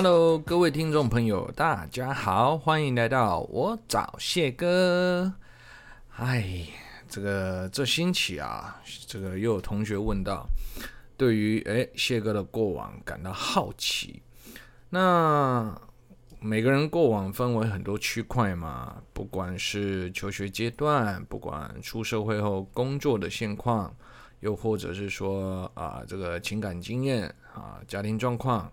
Hello，各位听众朋友，大家好，欢迎来到我找谢哥。哎，这个这星期啊，这个又有同学问到，对于哎谢哥的过往感到好奇。那每个人过往分为很多区块嘛，不管是求学阶段，不管出社会后工作的现况，又或者是说啊这个情感经验啊家庭状况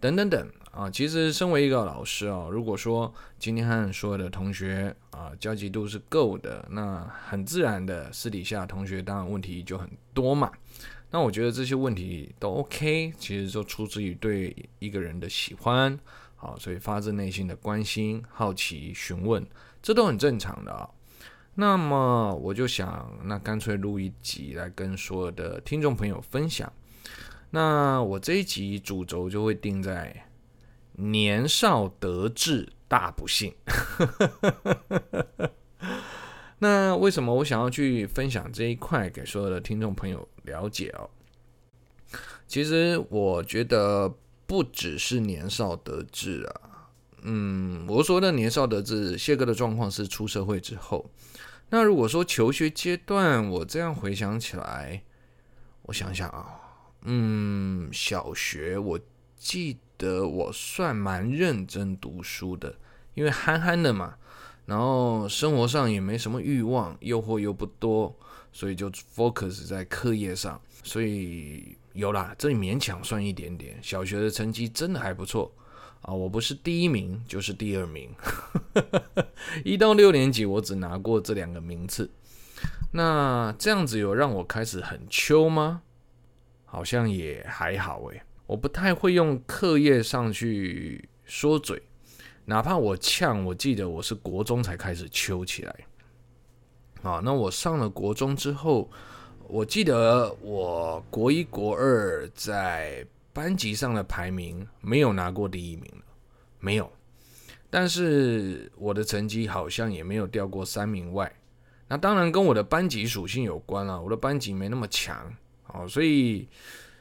等等等啊，其实身为一个老师啊，如果说今天和所有的同学啊交集度是够的，那很自然的私底下同学当然问题就很多嘛。那我觉得这些问题都 OK，其实就出自于对一个人的喜欢。好，所以发自内心的关心、好奇、询问，这都很正常的啊。那么我就想，那干脆录一集来跟所有的听众朋友分享。那我这一集主轴就会定在年少得志大不幸。那为什么我想要去分享这一块给所有的听众朋友了解哦？其实我觉得。不只是年少得志啊，嗯，我说的年少得志，谢哥的状况是出社会之后。那如果说求学阶段，我这样回想起来，我想想啊，嗯，小学我记得我算蛮认真读书的，因为憨憨的嘛，然后生活上也没什么欲望，诱惑又不多，所以就 focus 在课业上，所以。有啦，这里勉强算一点点。小学的成绩真的还不错啊，我不是第一名就是第二名。一到六年级我只拿过这两个名次。那这样子有让我开始很秋吗？好像也还好诶。我不太会用课业上去说嘴，哪怕我呛，我记得我是国中才开始秋起来。啊，那我上了国中之后。我记得我国一、国二在班级上的排名没有拿过第一名，没有。但是我的成绩好像也没有掉过三名外。那当然跟我的班级属性有关了，我的班级没那么强，哦，所以，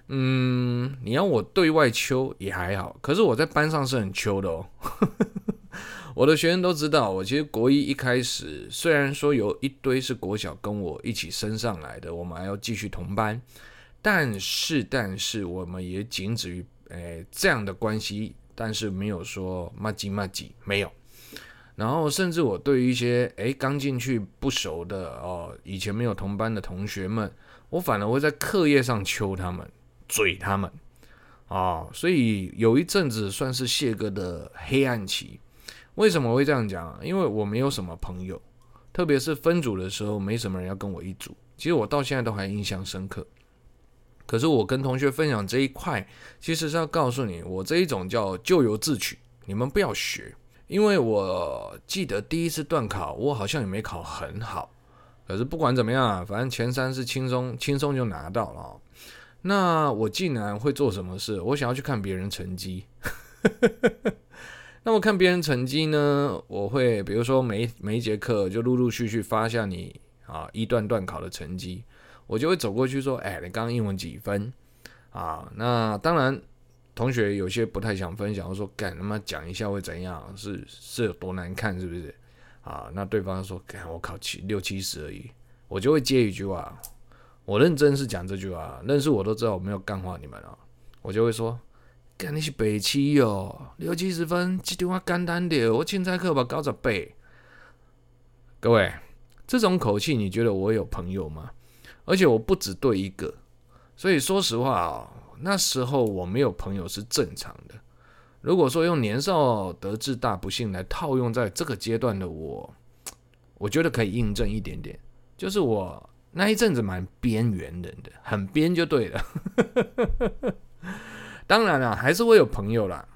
嗯，你要我对外秋也还好。可是我在班上是很秋的哦。我的学生都知道，我其实国一一开始，虽然说有一堆是国小跟我一起升上来的，我们还要继续同班，但是但是我们也仅止于诶、这样的关系，但是没有说麻吉麻吉没有。然后甚至我对于一些诶刚进去不熟的哦，以前没有同班的同学们，我反而会在课业上求他们，嘴他们啊、哦，所以有一阵子算是谢哥的黑暗期。为什么会这样讲？因为我没有什么朋友，特别是分组的时候，没什么人要跟我一组。其实我到现在都还印象深刻。可是我跟同学分享这一块，其实是要告诉你，我这一种叫咎由自取，你们不要学。因为我记得第一次段考，我好像也没考很好。可是不管怎么样啊，反正前三是轻松轻松就拿到了。那我竟然会做什么事？我想要去看别人成绩。那我看别人成绩呢，我会比如说每每一节课就陆陆续续发下你啊一段段考的成绩，我就会走过去说，哎，你刚刚英文几分啊？那当然，同学有些不太想分享，我说干他妈讲一下会怎样？是是有多难看，是不是？啊？那对方说干我考七六七十而已，我就会接一句话，我认真是讲这句话，认识我都知道我没有干话你们啊，我就会说。干你是北七哟，六七十分，这句话简单点。我凊彩课把高十倍。各位，这种口气，你觉得我有朋友吗？而且我不只对一个，所以说实话啊，那时候我没有朋友是正常的。如果说用年少得志大不幸来套用在这个阶段的我，我觉得可以印证一点点，就是我那一阵子蛮边缘人的，很边就对了。当然了，还是会有朋友啦。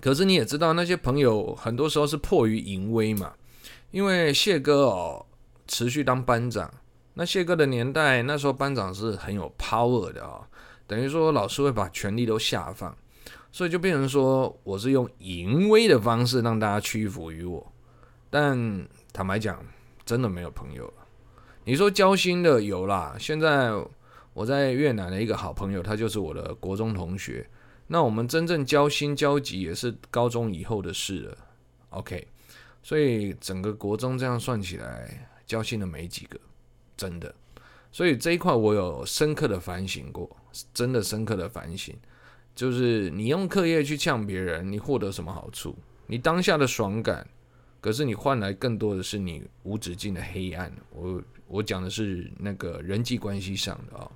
可是你也知道，那些朋友很多时候是迫于淫威嘛。因为谢哥哦，持续当班长。那谢哥的年代，那时候班长是很有 power 的哦，等于说老师会把权力都下放，所以就变成说我是用淫威的方式让大家屈服于我。但坦白讲，真的没有朋友了。你说交心的有啦，现在。我在越南的一个好朋友，他就是我的国中同学。那我们真正交心交集也是高中以后的事了。OK，所以整个国中这样算起来，交心的没几个，真的。所以这一块我有深刻的反省过，真的深刻的反省，就是你用课业去呛别人，你获得什么好处？你当下的爽感，可是你换来更多的是你无止境的黑暗。我我讲的是那个人际关系上的啊、哦，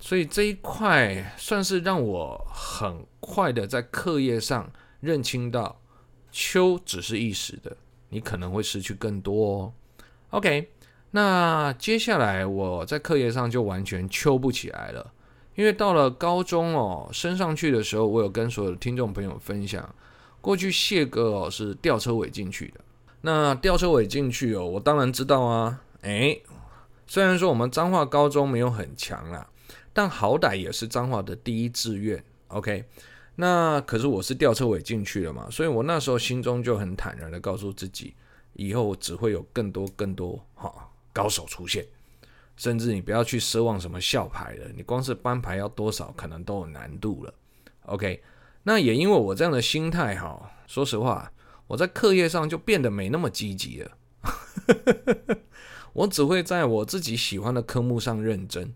所以这一块算是让我很快的在课业上认清到，秋只是一时的，你可能会失去更多哦。OK。那接下来我在课业上就完全揪不起来了，因为到了高中哦，升上去的时候，我有跟所有的听众朋友分享，过去谢哥哦是吊车尾进去的。那吊车尾进去哦，我当然知道啊。诶，虽然说我们彰化高中没有很强啦，但好歹也是彰化的第一志愿。OK，那可是我是吊车尾进去了嘛，所以我那时候心中就很坦然的告诉自己，以后只会有更多更多。高手出现，甚至你不要去奢望什么校牌了，你光是班牌要多少，可能都有难度了。OK，那也因为我这样的心态哈，说实话，我在课业上就变得没那么积极了。我只会在我自己喜欢的科目上认真。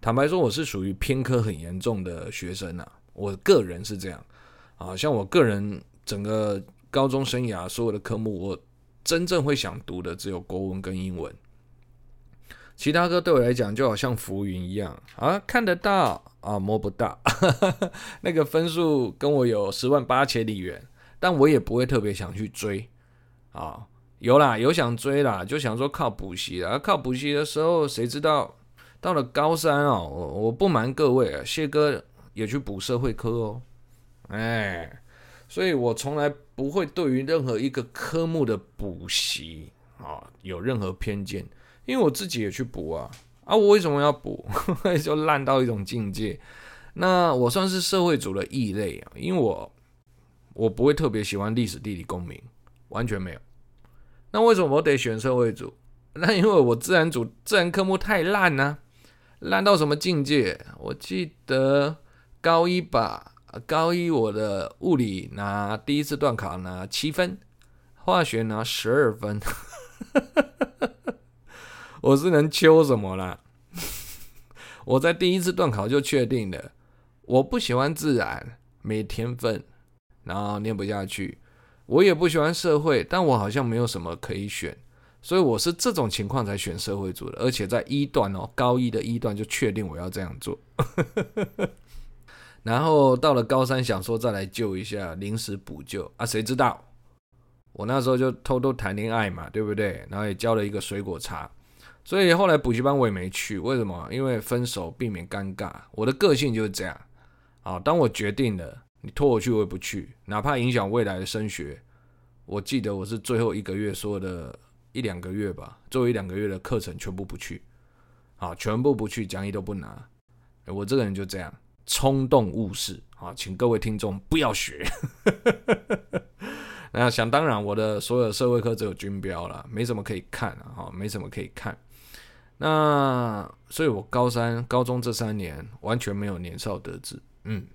坦白说，我是属于偏科很严重的学生啊，我个人是这样啊。像我个人整个高中生涯所有的科目，我真正会想读的只有国文跟英文。其他科对我来讲就好像浮云一样啊，看得到啊，摸不到。那个分数跟我有十万八千里远，但我也不会特别想去追啊。有啦，有想追啦，就想说靠补习啦。靠补习的时候，谁知道到了高三哦，我我不瞒各位啊，谢哥也去补社会科哦。哎，所以我从来不会对于任何一个科目的补习啊有任何偏见。因为我自己也去补啊，啊，我为什么要补？就烂到一种境界。那我算是社会组的异类啊，因为我我不会特别喜欢历史、地理、公民，完全没有。那为什么我得选社会组？那因为我自然组自然科目太烂呢、烂到什么境界？我记得高一吧，高一我的物理拿第一次段考拿七分，化学拿十二分。我是能求什么啦？我在第一次段考就确定了，我不喜欢自然，没天分，然后念不下去。我也不喜欢社会，但我好像没有什么可以选，所以我是这种情况才选社会组的。而且在一段哦，高一的一段就确定我要这样做。然后到了高三，想说再来救一下，临时补救啊，谁知道我那时候就偷偷谈恋爱嘛，对不对？然后也交了一个水果茶。所以后来补习班我也没去，为什么？因为分手避免尴尬，我的个性就是这样。啊，当我决定了，你拖我去我也不去，哪怕影响未来的升学。我记得我是最后一个月说的一两个月吧，最后一两个月的课程全部不去，啊，全部不去，讲义都不拿。我这个人就这样，冲动误事。啊，请各位听众不要学。那想当然，我的所有社会科只有军标了，没什么可以看啊，没什么可以看。那所以，我高三、高中这三年完全没有年少得志。嗯，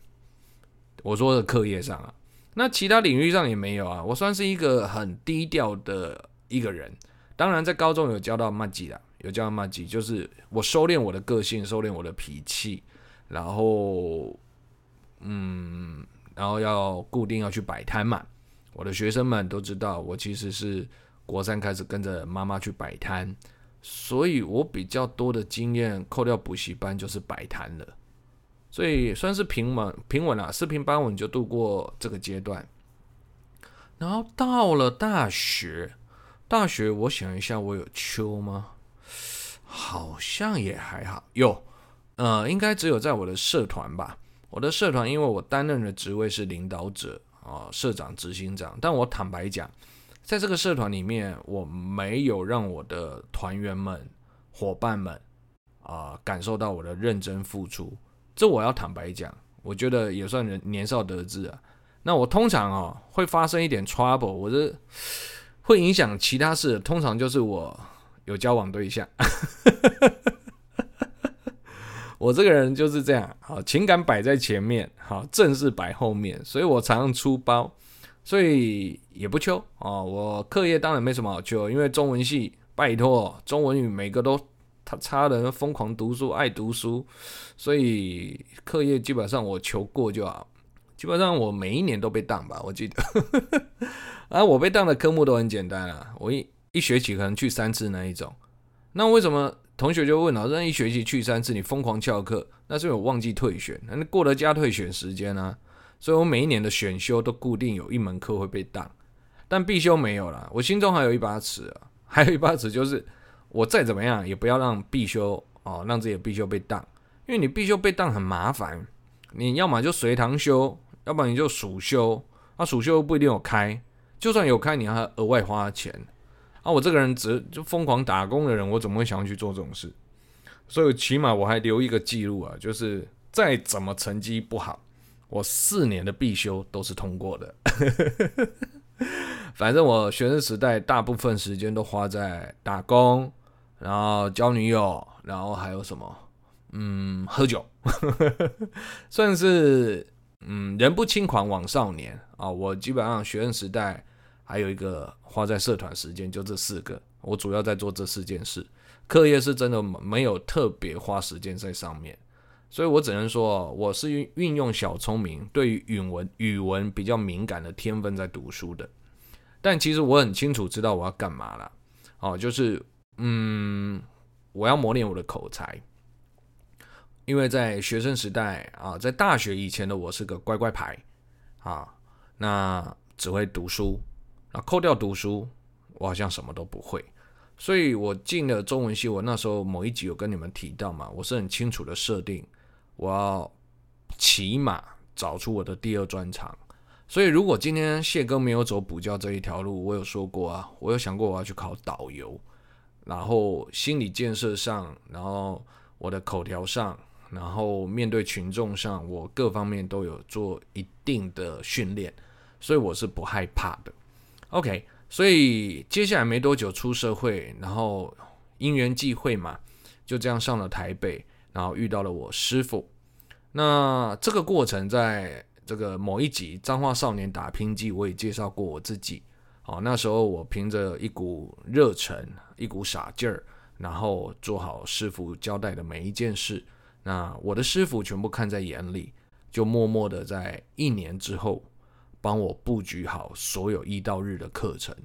我说的课业上啊，那其他领域上也没有啊。我算是一个很低调的一个人。当然，在高中有交到麦吉啦，有交到麻吉，就是我收敛我的个性，收敛我的脾气，然后，嗯，然后要固定要去摆摊嘛。我的学生们都知道，我其实是国三开始跟着妈妈去摆摊。所以我比较多的经验，扣掉补习班就是摆摊了，所以算是平稳平稳了，四平八稳就度过这个阶段。然后到了大学，大学我想一下，我有秋吗？好像也还好，有，呃，应该只有在我的社团吧。我的社团，因为我担任的职位是领导者啊，社长、执行长，但我坦白讲。在这个社团里面，我没有让我的团员们、伙伴们啊、感受到我的认真付出。这我要坦白讲，我觉得也算年年少得志啊。那我通常啊、哦、会发生一点 trouble，我这会影响其他事。通常就是我有交往对象，我这个人就是这样，好，情感摆在前面，好，正事摆后面，所以我常常出包，所以也不秋啊。我课业当然没什么好秋，因为中文系，拜托，中文语每个都他差的疯狂读书，爱读书，所以课业基本上我求过就好。基本上我每一年都被当吧，我记得。啊，我被当的科目都很简单啊，我一一学期可能去三次那一种。那为什么同学就问老师，一学期去三次，你疯狂翘课？那是因为我忘记退选，那过了加退选时间啊。所以我每一年的选修都固定有一门课会被当，但必修没有了。我心中还有一把尺啊，还有一把尺就是我再怎么样也不要让必修哦，让自己必修被当，因为你必修被当很麻烦，你要么就随堂修。要不然你就暑修，那、啊、暑修不一定有开，就算有开，你还额外花钱。啊，我这个人只就疯狂打工的人，我怎么会想要去做这种事？所以起码我还留一个记录啊，就是再怎么成绩不好，我四年的必修都是通过的。反正我学生时代大部分时间都花在打工，然后交女友，然后还有什么？嗯，喝酒，算是。嗯，人不轻狂枉少年啊！我基本上学生时代还有一个花在社团时间，就这四个。我主要在做这四件事，课业是真的没有特别花时间在上面，所以我只能说我是运运用小聪明，对于语文语文比较敏感的天分在读书的。但其实我很清楚知道我要干嘛了，哦，就是嗯，我要磨练我的口才。因为在学生时代啊，在大学以前的我是个乖乖牌啊，那只会读书，那扣掉读书，我好像什么都不会。所以我进了中文系，我那时候某一集有跟你们提到嘛，我是很清楚的设定，我要起码找出我的第二专长。所以如果今天谢哥没有走补教这一条路，我有说过啊，我有想过我要去考导游，然后心理建设上，然后我的口条上。然后面对群众上，我各方面都有做一定的训练，所以我是不害怕的。OK，所以接下来没多久出社会，然后因缘际会嘛，就这样上了台北，然后遇到了我师父。那这个过程在这个某一集《彰化少年打拼记》，我也介绍过我自己。哦，那时候我凭着一股热忱，一股傻劲儿，然后做好师傅交代的每一件事。那我的师傅全部看在眼里，就默默的在一年之后帮我布局好所有一到日的课程。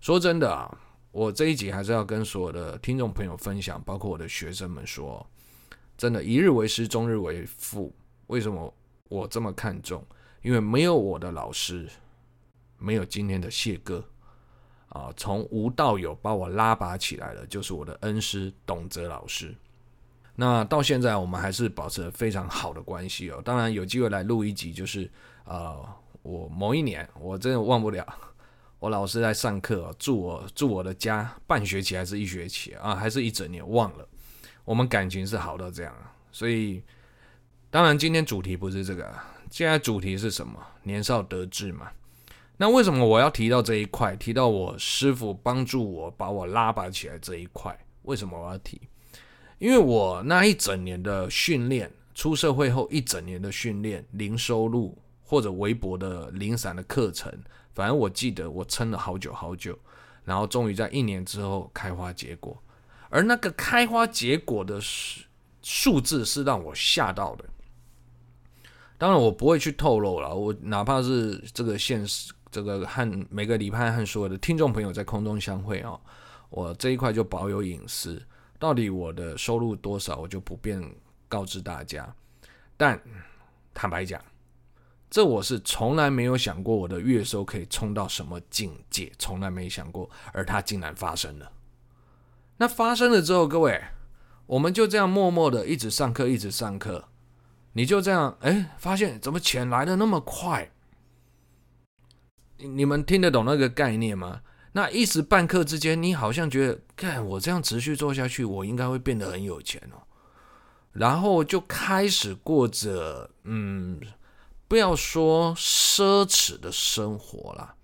说真的啊，我这一集还是要跟所有的听众朋友分享，包括我的学生们说，真的，一日为师，终日为父。为什么我这么看重？因为没有我的老师，没有今天的谢哥啊，从无到有把我拉拔起来的，就是我的恩师董泽老师。那到现在我们还是保持非常好的关系哦。当然有机会来录一集，就是呃，我某一年我真的忘不了，我老师在上课住我住我的家半学期还是一学期啊，还是一整年忘了。我们感情是好到这样，所以当然今天主题不是这个，现在主题是什么？年少得志嘛。那为什么我要提到这一块？提到我师傅帮助我把我拉拔起来这一块，为什么我要提？因为我那一整年的训练，出社会后一整年的训练，零收入或者微薄的零散的课程，反正我记得我撑了好久好久，然后终于在一年之后开花结果，而那个开花结果的数数字是让我吓到的。当然我不会去透露了，我哪怕是这个现实，这个和每个礼拜和所有的听众朋友在空中相会啊，我这一块就保有隐私。到底我的收入多少，我就不便告知大家。但坦白讲，这我是从来没有想过我的月收可以冲到什么境界，从来没想过，而它竟然发生了。那发生了之后，各位，我们就这样默默的一直上课，一直上课。你就这样，哎，发现怎么钱来的那么快？你们听得懂那个概念吗？那一时半刻之间，你好像觉得，看我这样持续做下去，我应该会变得很有钱哦。然后就开始过着，嗯，不要说奢侈的生活啦，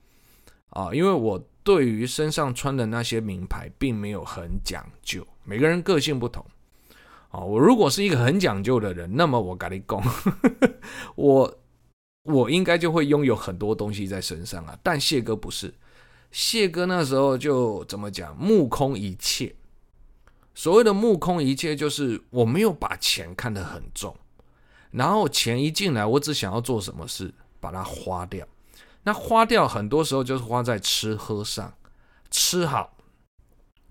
啊，因为我对于身上穿的那些名牌并没有很讲究，每个人个性不同，哦，我如果是一个很讲究的人，那么我跟你讲，我我应该就会拥有很多东西在身上啊。但谢哥不是，谢哥那时候就怎么讲，目空一切。所谓的目空一切，就是我没有把钱看得很重，然后钱一进来，我只想要做什么事，把它花掉。那花掉很多时候就是花在吃喝上，吃好，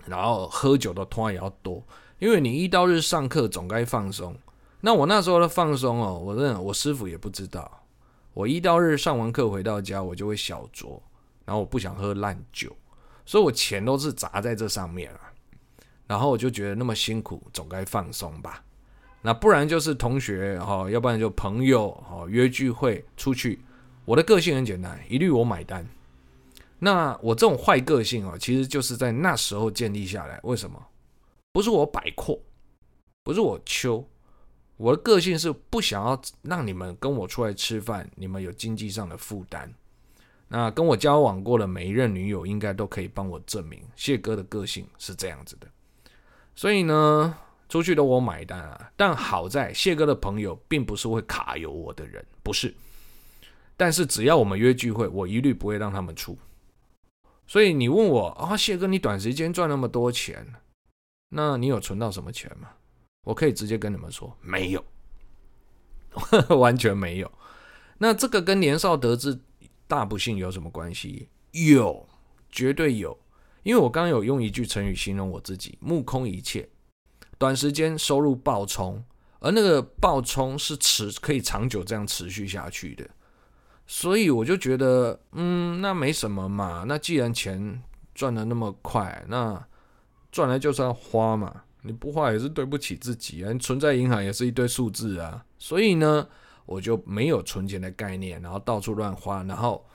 然后喝酒的通也要多，因为你一到日上课总该放松。那我那时候的放松哦，我认我师傅也不知道。我一到日上完课回到家，我就会小酌，然后我不想喝烂酒，所以我钱都是砸在这上面啊。然后我就觉得那么辛苦，总该放松吧。那不然就是同学哈，要不然就朋友哈，约聚会出去。我的个性很简单，一律我买单。那我这种坏个性啊，其实就是在那时候建立下来。为什么？不是我摆阔，不是我秋，我的个性是不想要让你们跟我出来吃饭，你们有经济上的负担。那跟我交往过的每一任女友，应该都可以帮我证明，谢哥的个性是这样子的。所以呢，出去都我买单啊。但好在谢哥的朋友并不是会卡油我的人，不是。但是只要我们约聚会，我一律不会让他们出。所以你问我啊，谢哥，你短时间赚那么多钱，那你有存到什么钱吗？我可以直接跟你们说，没有，完全没有。那这个跟年少得志大不幸有什么关系？有，绝对有。因为我刚刚有用一句成语形容我自己：目空一切，短时间收入暴冲，而那个暴冲是持可以长久这样持续下去的，所以我就觉得，嗯，那没什么嘛。那既然钱赚的那么快，那赚来就是要花嘛，你不花也是对不起自己啊。存在银行也是一堆数字啊，所以呢，我就没有存钱的概念，然后到处乱花，然后。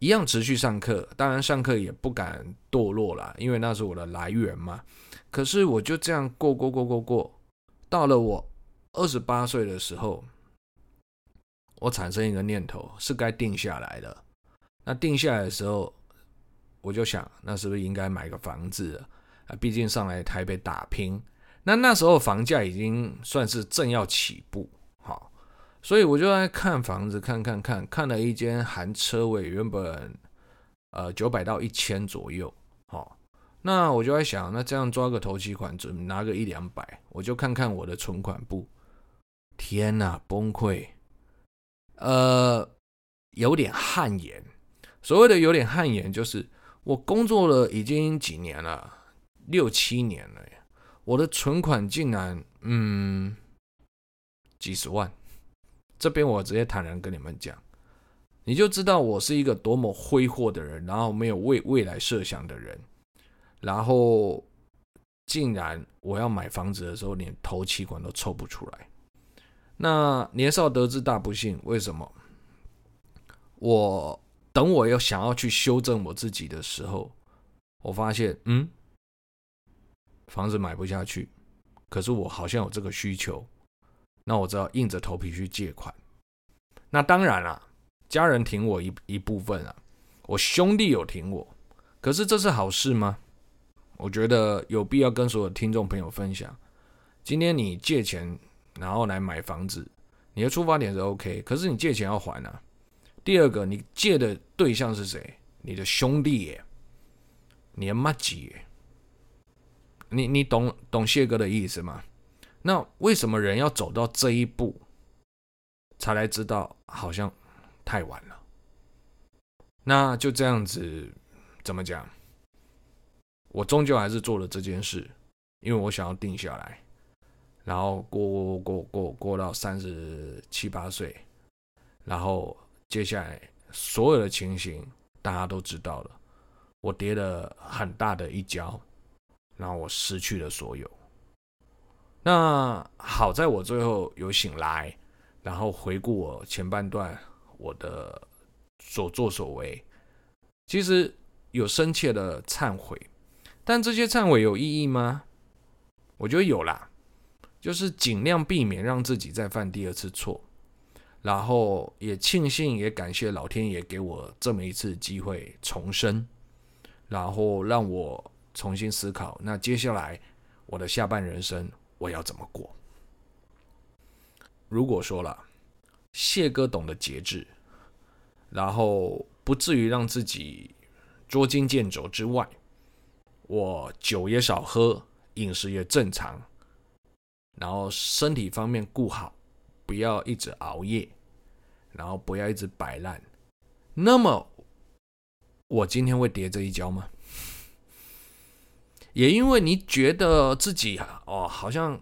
一样持续上课，当然上课也不敢堕落啦，因为那是我的来源嘛。可是我就这样过过过过过，到了我二十八岁的时候，我产生一个念头，是该定下来了。那定下来的时候，我就想，那是不是应该买个房子啊？毕竟上来台北打拼，那那时候房价已经算是正要起步。所以我就在看房子，看看看，看了一间含车位，原本呃九百到一千左右，好，那我就在想，那这样抓个头期款，准拿个一两百，我就看看我的存款簿，天哪，崩溃，呃，有点汗颜。所谓的有点汗颜，就是我工作了已经几年了，六七年了，我的存款竟然嗯几十万。这边我直接坦然跟你们讲，你就知道我是一个多么挥霍的人，然后没有为未来设想的人，然后竟然我要买房子的时候连头期款都凑不出来。那年少得志大不幸，为什么？我等我要想要去修正我自己的时候，我发现，嗯，房子买不下去，可是我好像有这个需求。那我只好硬着头皮去借款。那当然了，家人挺我一一部分啊，我兄弟有挺我。可是这是好事吗？我觉得有必要跟所有听众朋友分享。今天你借钱然后来买房子，你的出发点是 OK，可是你借钱要还啊。第二个，你借的对象是谁？你的兄弟耶，你的妈姐。你你懂懂谢哥的意思吗？那为什么人要走到这一步，才来知道好像太晚了？那就这样子，怎么讲？我终究还是做了这件事，因为我想要定下来，然后过过过过过到三十七八岁，然后接下来所有的情形大家都知道了，我跌了很大的一跤，然后我失去了所有。那好在我最后有醒来，然后回顾我前半段我的所作所为，其实有深切的忏悔，但这些忏悔有意义吗？我觉得有啦，就是尽量避免让自己再犯第二次错，然后也庆幸也感谢老天爷给我这么一次机会重生，然后让我重新思考，那接下来我的下半人生。我要怎么过？如果说了，谢哥懂得节制，然后不至于让自己捉襟见肘之外，我酒也少喝，饮食也正常，然后身体方面顾好，不要一直熬夜，然后不要一直摆烂。那么，我今天会跌这一跤吗？也因为你觉得自己哦，好像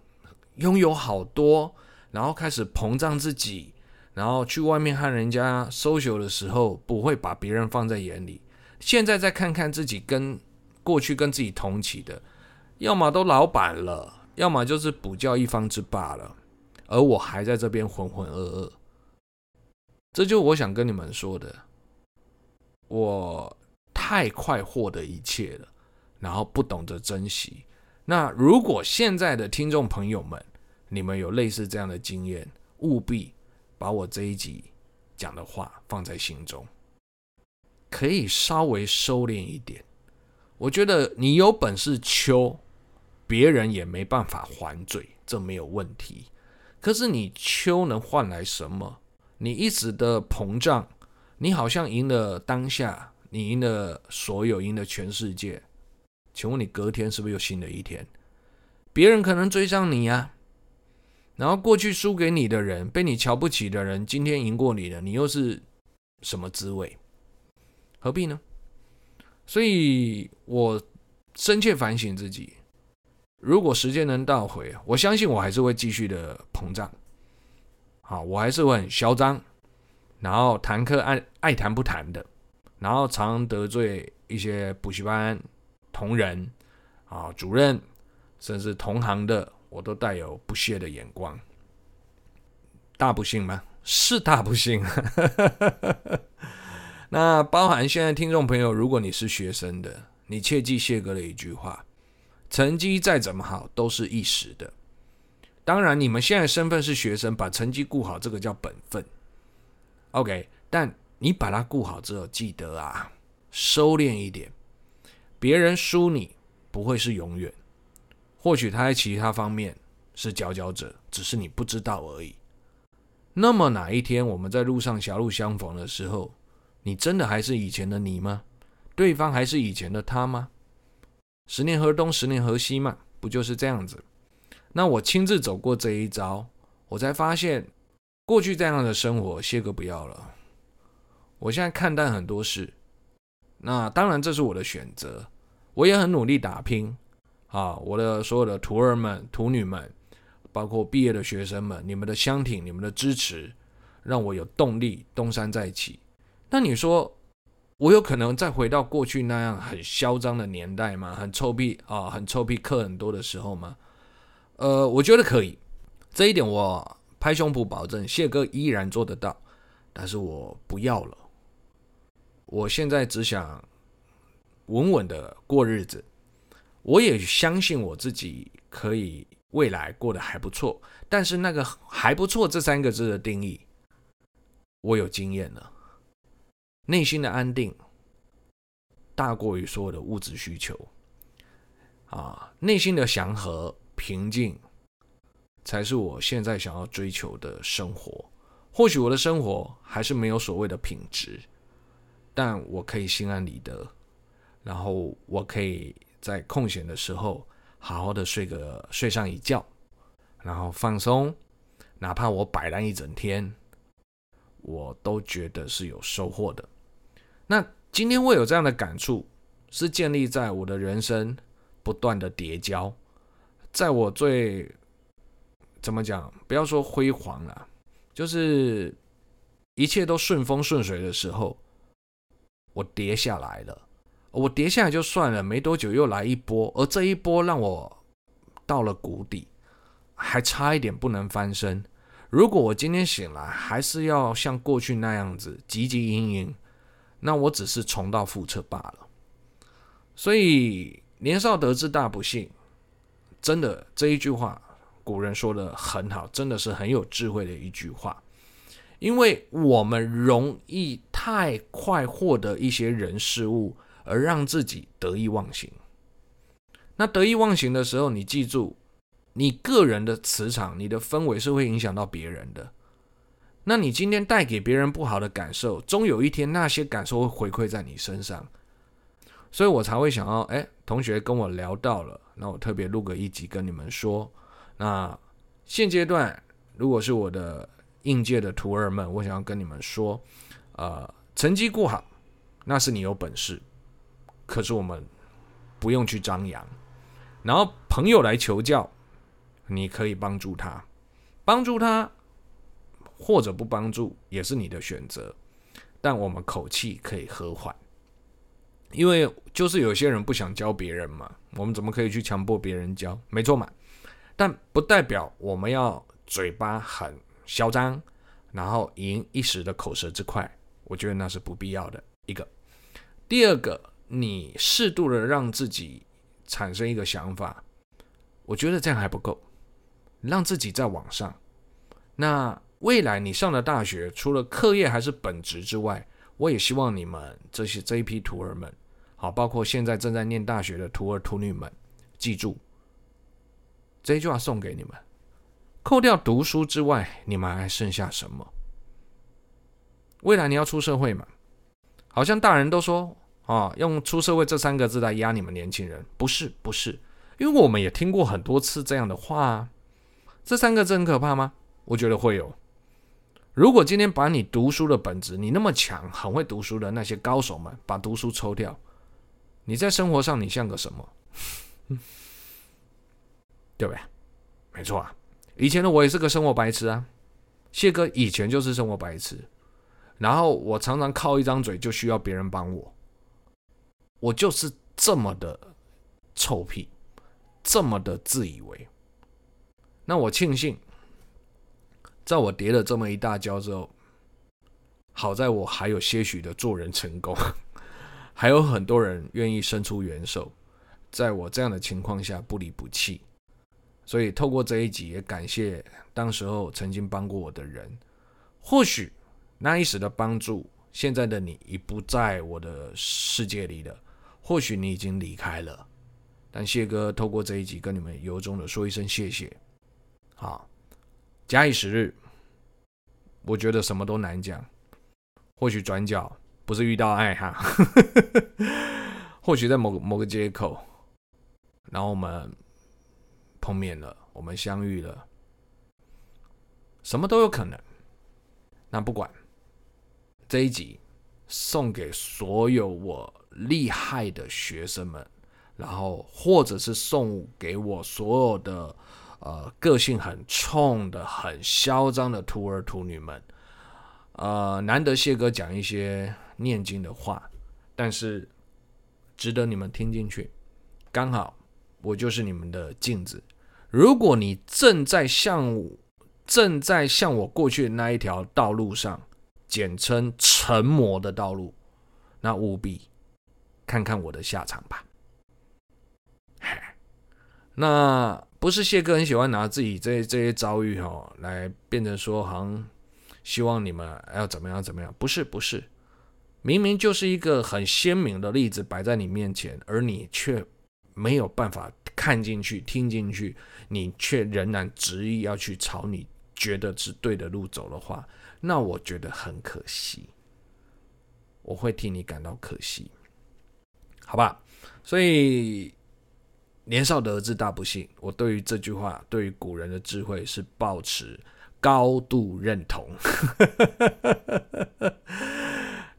拥有好多，然后开始膨胀自己，然后去外面和人家收手的时候，不会把别人放在眼里。现在再看看自己跟过去跟自己同期的，要么都老板了，要么就是补教一方之罢了，而我还在这边浑浑噩噩。这就我想跟你们说的，我太快获得一切了。然后不懂得珍惜。那如果现在的听众朋友们，你们有类似这样的经验，务必把我这一集讲的话放在心中，可以稍微收敛一点。我觉得你有本事秋，别人也没办法还嘴，这没有问题。可是你秋能换来什么？你一直的膨胀，你好像赢了当下，你赢了所有，赢了全世界。请问你隔天是不是又新的一天？别人可能追上你呀、然后过去输给你的人，被你瞧不起的人，今天赢过你了，你又是什么滋味？何必呢？所以我深切反省自己，如果时间能倒回，我相信我还是会继续的膨胀。好，我还是会很嚣张，然后谈课爱爱谈不谈的，然后常得罪一些补习班。同仁啊，主任，甚至同行的，我都带有不屑的眼光。大不幸吗？是大不幸。那包含现在听众朋友，如果你是学生的，你切记谢哥的一句话：成绩再怎么好，都是一时的。当然，你们现在身份是学生，把成绩顾好，这个叫本分。OK，但你把它顾好之后，记得啊，收敛一点。别人输你不会是永远，或许他在其他方面是佼佼者，只是你不知道而已。那么哪一天我们在路上狭路相逢的时候，你真的还是以前的你吗？对方还是以前的他吗？十年河东，十年河西嘛，不就是这样子？那我亲自走过这一遭，我才发现过去这样的生活，谢哥不要了。我现在看淡很多事，那当然这是我的选择。我也很努力打拼，啊，我的所有的徒儿们、徒女们，包括毕业的学生们，你们的相挺、你们的支持，让我有动力东山再起。那你说，我有可能再回到过去那样很嚣张的年代吗？很臭屁啊，很臭屁，课很多的时候吗？呃，我觉得可以，这一点我拍胸脯保证，谢哥依然做得到。但是我不要了，我现在只想。稳稳的过日子，我也相信我自己可以未来过得还不错。但是那个还不错这三个字的定义，我有经验了。内心的安定大过于所有的物质需求啊，内心的祥和平静才是我现在想要追求的生活。或许我的生活还是没有所谓的品质，但我可以心安理得。然后我可以在空闲的时候好好的睡个睡上一觉，然后放松，哪怕我摆烂一整天，我都觉得是有收获的。那今天会有这样的感触，是建立在我的人生不断的叠加，在我最怎么讲，不要说辉煌了，就是一切都顺风顺水的时候，我跌下来了。我跌下来就算了，没多久又来一波，而这一波让我到了谷底，还差一点不能翻身。如果我今天醒来还是要像过去那样子汲汲营营，那我只是重蹈覆辙罢了。所以年少得志大不幸，真的这一句话，古人说的很好，真的是很有智慧的一句话。因为我们容易太快获得一些人事物。而让自己得意忘形。那得意忘形的时候，你记住，你个人的磁场、你的氛围是会影响到别人的。那你今天带给别人不好的感受，终有一天那些感受会回馈在你身上。所以我才会想要，哎，同学跟我聊到了，那我特别录个一集跟你们说。那现阶段，如果是我的应届的徒儿们，我想要跟你们说，呃，成绩过好，那是你有本事，可是我们不用去张扬。然后朋友来求教，你可以帮助他，帮助他。或者不帮助也是你的选择，但我们口气可以和缓，因为就是有些人不想教别人嘛，我们怎么可以去强迫别人教？没错嘛，但不代表我们要嘴巴很嚣张，然后赢一时的口舌之快，我觉得那是不必要的。一个，第二个，你适度的让自己产生一个想法，我觉得这样还不够，让自己再往上，那。未来你上了大学，除了课业还是本职之外，我也希望你们这些这一批徒儿们，好，包括现在正在念大学的徒儿徒女们，记住这句话送给你们：扣掉读书之外，你们还剩下什么？未来你要出社会嘛？好像大人都说啊，用出社会这三个字来压你们年轻人，不是不是，因为我们也听过很多次这样的话啊。这三个字很可怕吗？我觉得会有。如果今天把你读书的本质，你那么强、很会读书的那些高手们，把读书抽掉，你在生活上你像个什么？对不对？没错啊，以前的我也是个生活白痴啊。谢哥以前就是生活白痴，然后我常常靠一张嘴就需要别人帮我，我就是这么的臭屁，这么的自以为。那我庆幸。在我跌了这么一大跤之后，好在我还有些许的做人成功，还有很多人愿意伸出援手，在我这样的情况下不离不弃，所以透过这一集也感谢当时候曾经帮过我的人。或许那一时的帮助，现在的你已不在我的世界里了，或许你已经离开了，但谢哥透过这一集跟你们由衷的说一声谢谢，好。假以时日，我觉得什么都难讲。或许转角不是遇到爱哈，或许在某某个街口，然后我们碰面了，我们相遇了，什么都有可能。那不管这一集送给所有我厉害的学生们，然后或者是送给我所有的。呃，个性很冲的、很嚣张的徒儿徒女们，呃，难得谢哥讲一些念经的话，但是值得你们听进去。刚好我就是你们的镜子，如果你正在向我正在向我过去的那一条道路上，简称成魔的道路，那务必看看我的下场吧。那。不是谢哥很喜欢拿自己这这些遭遇哈来变成说，好像希望你们要怎么样怎么样？不是不是，明明就是一个很鲜明的例子摆在你面前，而你却没有办法看进去、听进去，你却仍然执意要去朝你觉得是对的路走的话，那我觉得很可惜，我会替你感到可惜，好吧？所以。年少得志大不幸，我对于这句话，对于古人的智慧是抱持高度认同。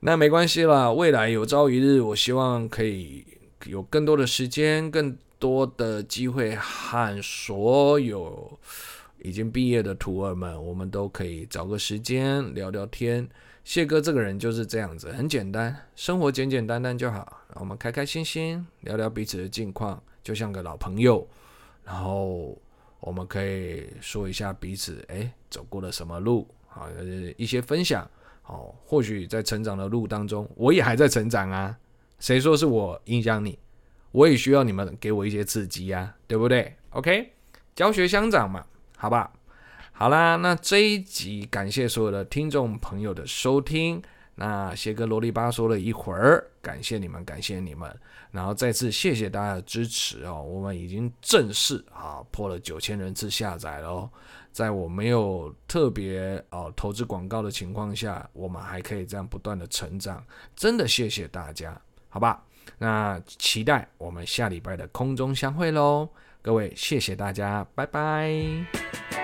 那没关系啦，未来有朝一日，我希望可以有更多的时间，更多的机会和所有已经毕业的徒儿们，我们都可以找个时间聊聊天。谢哥这个人就是这样子，很简单，生活简简单单就好，我们开开心心聊聊彼此的近况。就像个老朋友，然后我们可以说一下彼此哎走过了什么路，好，一些分享，哦，或许在成长的路当中，我也还在成长啊。谁说是我影响你？我也需要你们给我一些刺激呀，对不对？OK，教学相长嘛，好吧。好啦，那这一集感谢所有的听众朋友的收听，那谢哥啰里吧嗦了一会儿，感谢你们，感谢你们，然后再次谢谢大家的支持哦。我们已经正式啊破了九千人次下载了哦。在我没有特别哦投资广告的情况下，我们还可以这样不断的成长，真的谢谢大家，好吧？那期待我们下礼拜的空中相会喽，各位谢谢大家，拜拜。